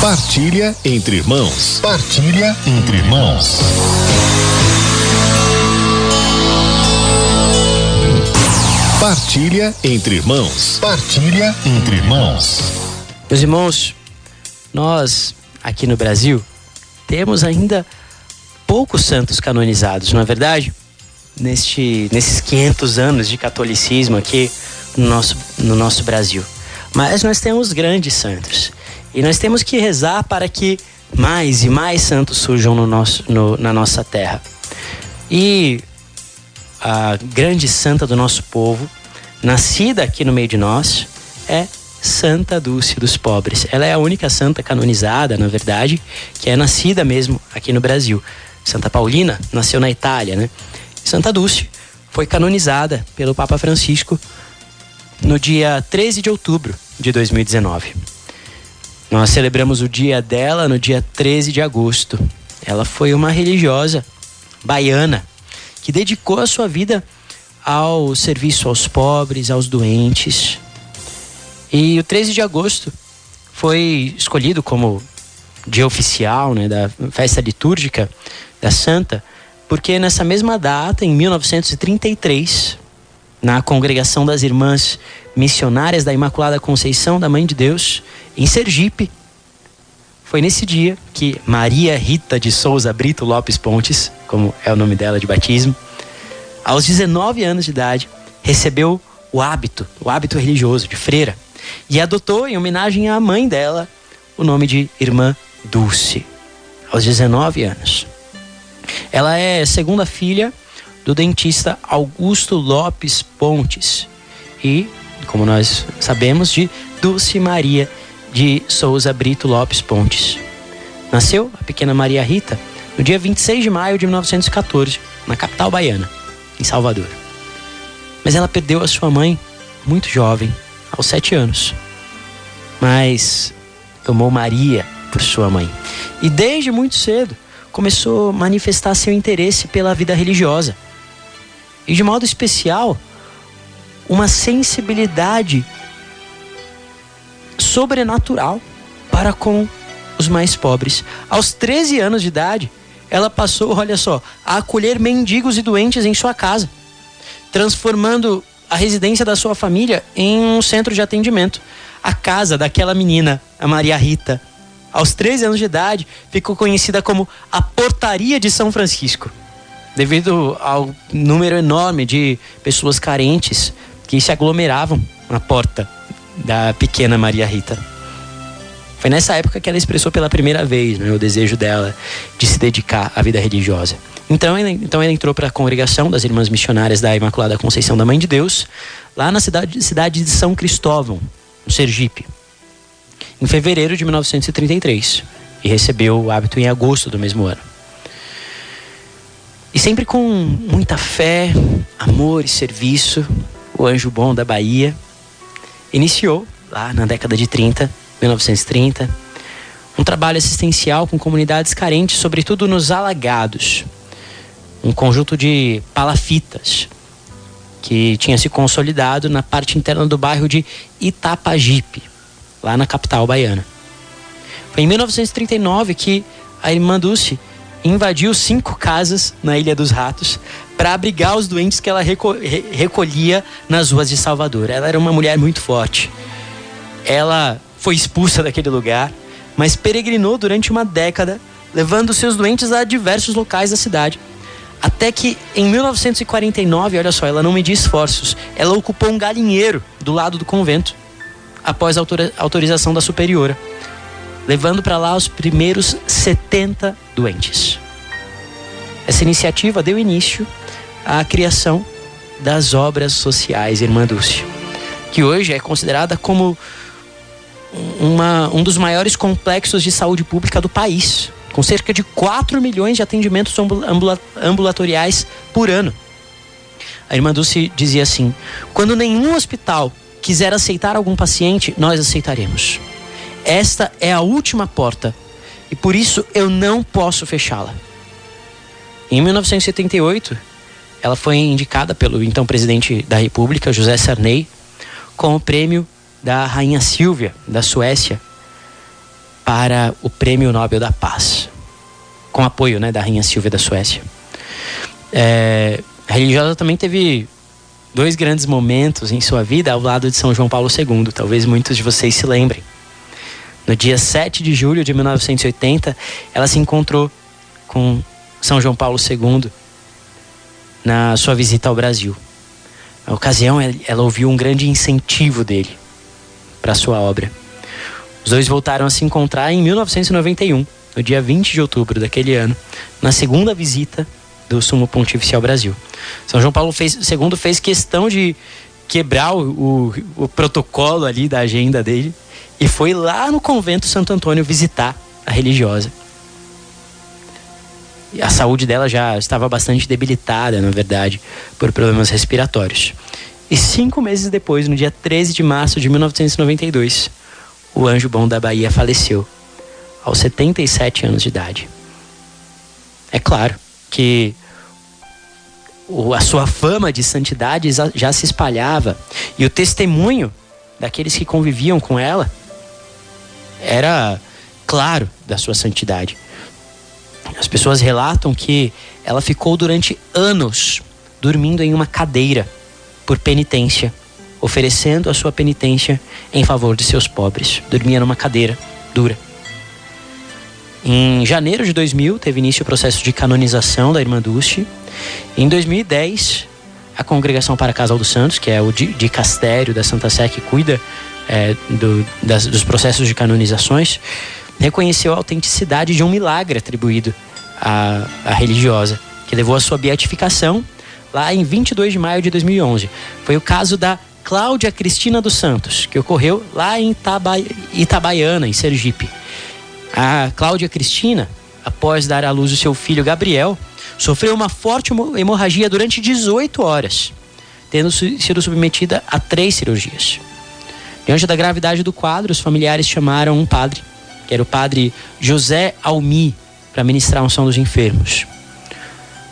Partilha entre irmãos. Partilha entre irmãos. Partilha entre irmãos. Partilha entre irmãos. Meus irmãos, nós aqui no Brasil temos ainda poucos santos canonizados, não é verdade? Neste, nesses 500 anos de catolicismo aqui no nosso, no nosso Brasil. Mas nós temos grandes santos. E nós temos que rezar para que mais e mais santos surjam no nosso, no, na nossa terra. E a grande santa do nosso povo, nascida aqui no meio de nós, é Santa Dulce dos Pobres. Ela é a única santa canonizada, na verdade, que é nascida mesmo aqui no Brasil. Santa Paulina nasceu na Itália, né? Santa Dulce foi canonizada pelo Papa Francisco no dia 13 de outubro de 2019. Nós celebramos o dia dela no dia 13 de agosto. Ela foi uma religiosa baiana que dedicou a sua vida ao serviço aos pobres, aos doentes. E o 13 de agosto foi escolhido como dia oficial né, da festa litúrgica da Santa, porque nessa mesma data, em 1933, na congregação das Irmãs Missionárias da Imaculada Conceição da Mãe de Deus, em Sergipe. Foi nesse dia que Maria Rita de Souza Brito Lopes Pontes, como é o nome dela de batismo, aos 19 anos de idade, recebeu o hábito, o hábito religioso de freira, e adotou, em homenagem à mãe dela, o nome de Irmã Dulce, aos 19 anos. Ela é segunda filha do dentista Augusto Lopes Pontes e, como nós sabemos, de Dulce Maria de Souza Brito Lopes Pontes. Nasceu a pequena Maria Rita no dia 26 de maio de 1914, na capital baiana, em Salvador. Mas ela perdeu a sua mãe muito jovem, aos sete anos. Mas tomou Maria por sua mãe. E desde muito cedo começou a manifestar seu interesse pela vida religiosa e de modo especial uma sensibilidade sobrenatural para com os mais pobres. Aos 13 anos de idade, ela passou, olha só, a acolher mendigos e doentes em sua casa, transformando a residência da sua família em um centro de atendimento. A casa daquela menina, a Maria Rita, aos 13 anos de idade, ficou conhecida como a Portaria de São Francisco devido ao número enorme de pessoas carentes que se aglomeravam na porta da pequena Maria Rita. Foi nessa época que ela expressou pela primeira vez né, o desejo dela de se dedicar à vida religiosa. Então, ela, então ela entrou para a congregação das Irmãs Missionárias da Imaculada Conceição da Mãe de Deus, lá na cidade, cidade de São Cristóvão, no Sergipe, em fevereiro de 1933, e recebeu o hábito em agosto do mesmo ano. E sempre com muita fé, amor e serviço, o Anjo Bom da Bahia iniciou, lá na década de 30, 1930, um trabalho assistencial com comunidades carentes, sobretudo nos alagados. Um conjunto de palafitas que tinha se consolidado na parte interna do bairro de Itapajipe, lá na capital baiana. Foi em 1939 que a irmã Dulce invadiu cinco casas na Ilha dos Ratos para abrigar os doentes que ela recolhia nas ruas de Salvador. Ela era uma mulher muito forte. Ela foi expulsa daquele lugar, mas peregrinou durante uma década, levando seus doentes a diversos locais da cidade. Até que em 1949, olha só, ela não mediu esforços, ela ocupou um galinheiro do lado do convento, após a autorização da superiora levando para lá os primeiros 70 doentes. Essa iniciativa deu início à criação das obras sociais Irmã Dulce, que hoje é considerada como uma, um dos maiores complexos de saúde pública do país, com cerca de 4 milhões de atendimentos ambulatoriais por ano. A irmã Dulce dizia assim: quando nenhum hospital quiser aceitar algum paciente, nós aceitaremos. Esta é a última porta e por isso eu não posso fechá-la. Em 1978, ela foi indicada pelo então presidente da República, José Sarney, com o prêmio da Rainha Silvia, da Suécia, para o Prêmio Nobel da Paz, com apoio né, da Rainha Silvia da Suécia. É, a religiosa também teve dois grandes momentos em sua vida ao lado de São João Paulo II, talvez muitos de vocês se lembrem. No dia 7 de julho de 1980, ela se encontrou com São João Paulo II na sua visita ao Brasil. Na ocasião, ela ouviu um grande incentivo dele para sua obra. Os dois voltaram a se encontrar em 1991, no dia 20 de outubro daquele ano, na segunda visita do Sumo Pontífice ao Brasil. São João Paulo fez, II fez questão de quebrar o, o, o protocolo ali da agenda dele e foi lá no convento Santo Antônio visitar a religiosa. E a saúde dela já estava bastante debilitada, na verdade, por problemas respiratórios. E cinco meses depois, no dia 13 de março de 1992, o anjo bom da Bahia faleceu, aos 77 anos de idade. É claro que a sua fama de santidade já se espalhava e o testemunho daqueles que conviviam com ela era claro da sua santidade. As pessoas relatam que ela ficou durante anos dormindo em uma cadeira por penitência, oferecendo a sua penitência em favor de seus pobres. Dormia numa cadeira dura. Em janeiro de 2000, teve início o processo de canonização da irmã Dulce. Em 2010, a Congregação para Casal dos Santos, que é o dicastério da Santa Sé que cuida é, do, das, dos processos de canonizações, reconheceu a autenticidade de um milagre atribuído à, à religiosa, que levou à sua beatificação lá em 22 de maio de 2011. Foi o caso da Cláudia Cristina dos Santos, que ocorreu lá em Itaba, Itabaiana, em Sergipe. A Cláudia Cristina, após dar à luz o seu filho Gabriel, sofreu uma forte hemorragia durante 18 horas, tendo sido submetida a três cirurgias. Diante da gravidade do quadro, os familiares chamaram um padre, que era o padre José Almi, para ministrar a unção dos enfermos.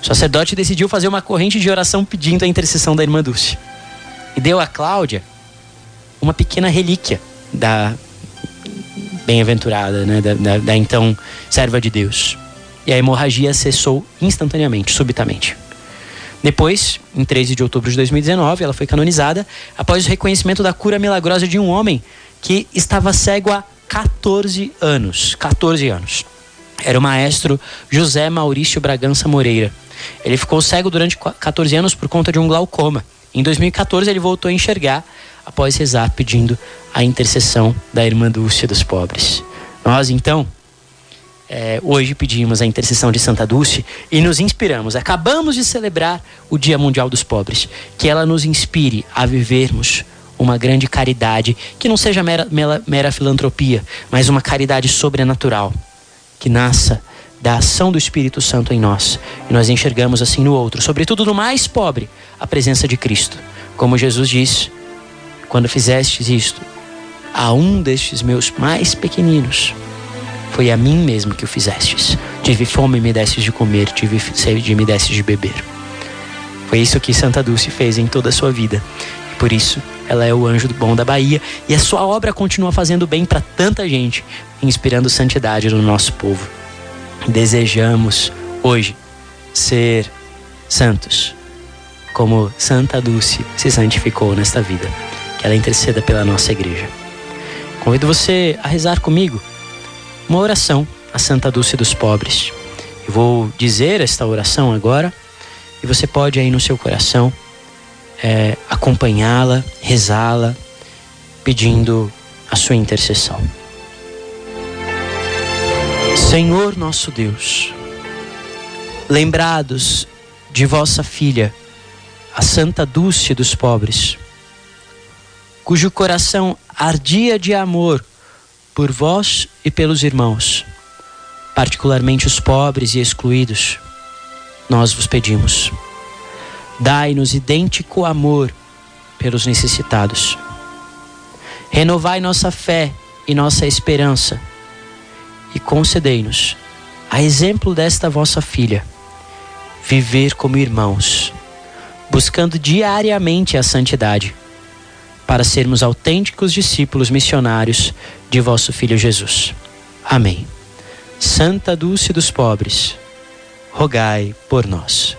O sacerdote decidiu fazer uma corrente de oração pedindo a intercessão da irmã Dulce. E deu a Cláudia uma pequena relíquia da bem-aventurada, né, da, da, da então serva de Deus. E a hemorragia cessou instantaneamente, subitamente. Depois, em 13 de outubro de 2019, ela foi canonizada após o reconhecimento da cura milagrosa de um homem que estava cego há 14 anos. 14 anos. Era o maestro José Maurício Bragança Moreira. Ele ficou cego durante 14 anos por conta de um glaucoma. Em 2014, ele voltou a enxergar após rezar pedindo a intercessão da irmã Dulce dos pobres. Nós, então, é, hoje pedimos a intercessão de Santa Dulce e nos inspiramos. Acabamos de celebrar o Dia Mundial dos Pobres. Que ela nos inspire a vivermos uma grande caridade, que não seja mera, mera, mera filantropia, mas uma caridade sobrenatural, que nasça da ação do Espírito Santo em nós. E nós enxergamos assim no outro, sobretudo no mais pobre, a presença de Cristo. Como Jesus disse: quando fizestes isto, a um destes meus mais pequeninos, foi a mim mesmo que o fizestes. Tive fome e me destes de comer, tive sede e me destes de beber. Foi isso que Santa Dulce fez em toda a sua vida. Por isso ela é o anjo do bom da Bahia e a sua obra continua fazendo bem para tanta gente, inspirando santidade no nosso povo. Desejamos hoje ser santos, como Santa Dulce se santificou nesta vida. Que ela interceda pela nossa igreja. Convido você a rezar comigo uma oração a Santa Dulce dos Pobres. Eu vou dizer esta oração agora e você pode aí no seu coração é, acompanhá-la, rezá-la, pedindo a sua intercessão. Senhor nosso Deus, lembrados de vossa filha, a Santa Dulce dos Pobres, cujo coração ardia de amor por vós e pelos irmãos, particularmente os pobres e excluídos, nós vos pedimos. Dai-nos idêntico amor pelos necessitados. Renovai nossa fé e nossa esperança e concedei-nos, a exemplo desta vossa filha, viver como irmãos, buscando diariamente a santidade para sermos autênticos discípulos missionários de vosso Filho Jesus. Amém. Santa Dulce dos Pobres, rogai por nós.